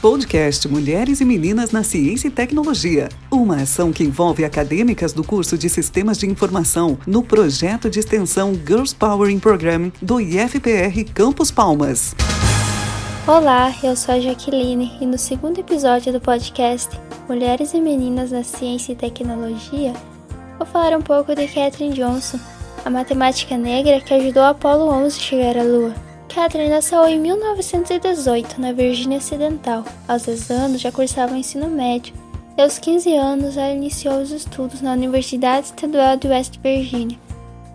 Podcast Mulheres e Meninas na Ciência e Tecnologia. Uma ação que envolve acadêmicas do curso de Sistemas de Informação no projeto de extensão Girls Powering Program do IFPR Campus Palmas. Olá, eu sou a Jaqueline e no segundo episódio do podcast Mulheres e Meninas na Ciência e Tecnologia, vou falar um pouco de Katherine Johnson, a matemática negra que ajudou Apollo 11 a chegar à Lua. Catherine nasceu em 1918 na Virgínia Ocidental. Aos 10 anos já cursava o ensino médio e aos 15 anos ela iniciou os estudos na Universidade Estadual de West Virginia,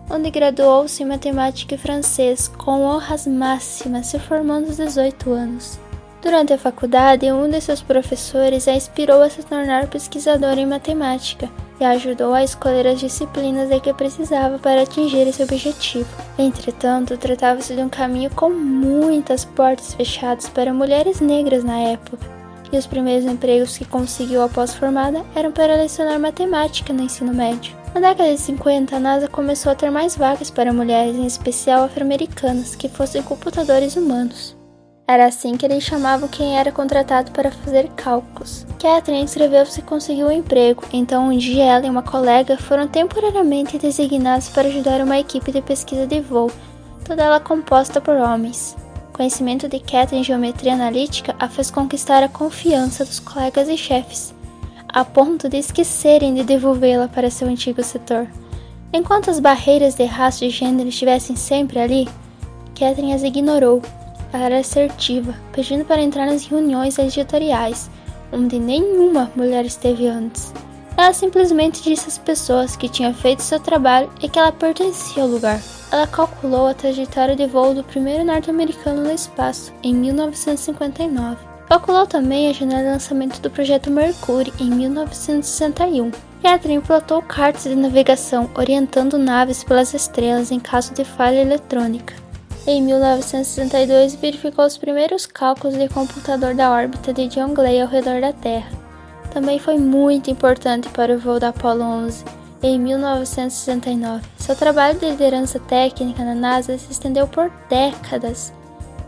onde graduou-se em matemática e francês com honras máximas, se formando aos 18 anos. Durante a faculdade, um de seus professores a inspirou a se tornar pesquisadora em matemática e ajudou a escolher as disciplinas de que precisava para atingir esse objetivo. Entretanto, tratava-se de um caminho com muitas portas fechadas para mulheres negras na época, e os primeiros empregos que conseguiu após formada eram para lecionar matemática no ensino médio. Na década de 50, a NASA começou a ter mais vagas para mulheres, em especial afro-americanas, que fossem computadores humanos. Era assim que eles chamavam quem era contratado para fazer cálculos. Catherine inscreveu-se e conseguiu um emprego, então um dia ela e uma colega foram temporariamente designados para ajudar uma equipe de pesquisa de voo, toda ela composta por homens. Conhecimento de Catherine em geometria analítica a fez conquistar a confiança dos colegas e chefes, a ponto de esquecerem de devolvê-la para seu antigo setor. Enquanto as barreiras de raça e gênero estivessem sempre ali, Catherine as ignorou era assertiva, pedindo para entrar nas reuniões editoriais, onde nenhuma mulher esteve antes. Ela simplesmente disse às pessoas que tinha feito seu trabalho e que ela pertencia ao lugar. Ela calculou a trajetória de voo do primeiro norte-americano no espaço, em 1959. Calculou também a janela de lançamento do projeto Mercury, em 1961. Catherine pilotou cartas de navegação, orientando naves pelas estrelas em caso de falha eletrônica. Em 1962, verificou os primeiros cálculos de computador da órbita de John Gray ao redor da Terra. Também foi muito importante para o voo da Apollo 11 em 1969. Seu trabalho de liderança técnica na NASA se estendeu por décadas.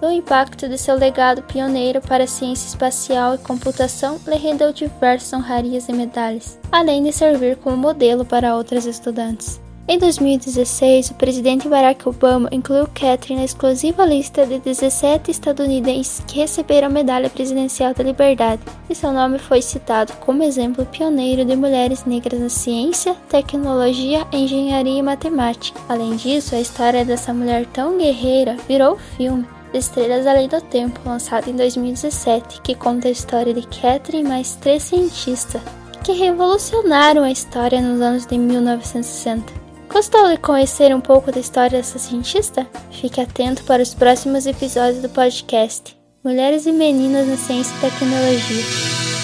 O impacto de seu legado pioneiro para a ciência espacial e computação lhe rendeu diversas honrarias e medalhas, além de servir como modelo para outras estudantes. Em 2016, o presidente Barack Obama incluiu Catherine na exclusiva lista de 17 estadunidenses que receberam a Medalha Presidencial da Liberdade, e seu nome foi citado como exemplo pioneiro de mulheres negras na ciência, tecnologia, engenharia e matemática. Além disso, a história dessa mulher tão guerreira virou filme Estrelas Além do Tempo, lançado em 2017, que conta a história de Catherine e mais três cientistas que revolucionaram a história nos anos de 1960. Gostou de conhecer um pouco da história dessa cientista? Fique atento para os próximos episódios do podcast Mulheres e Meninas na Ciência e Tecnologia.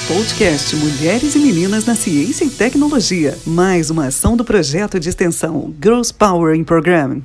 Podcast Mulheres e Meninas na Ciência e Tecnologia. Mais uma ação do projeto de extensão Girls Power in Program.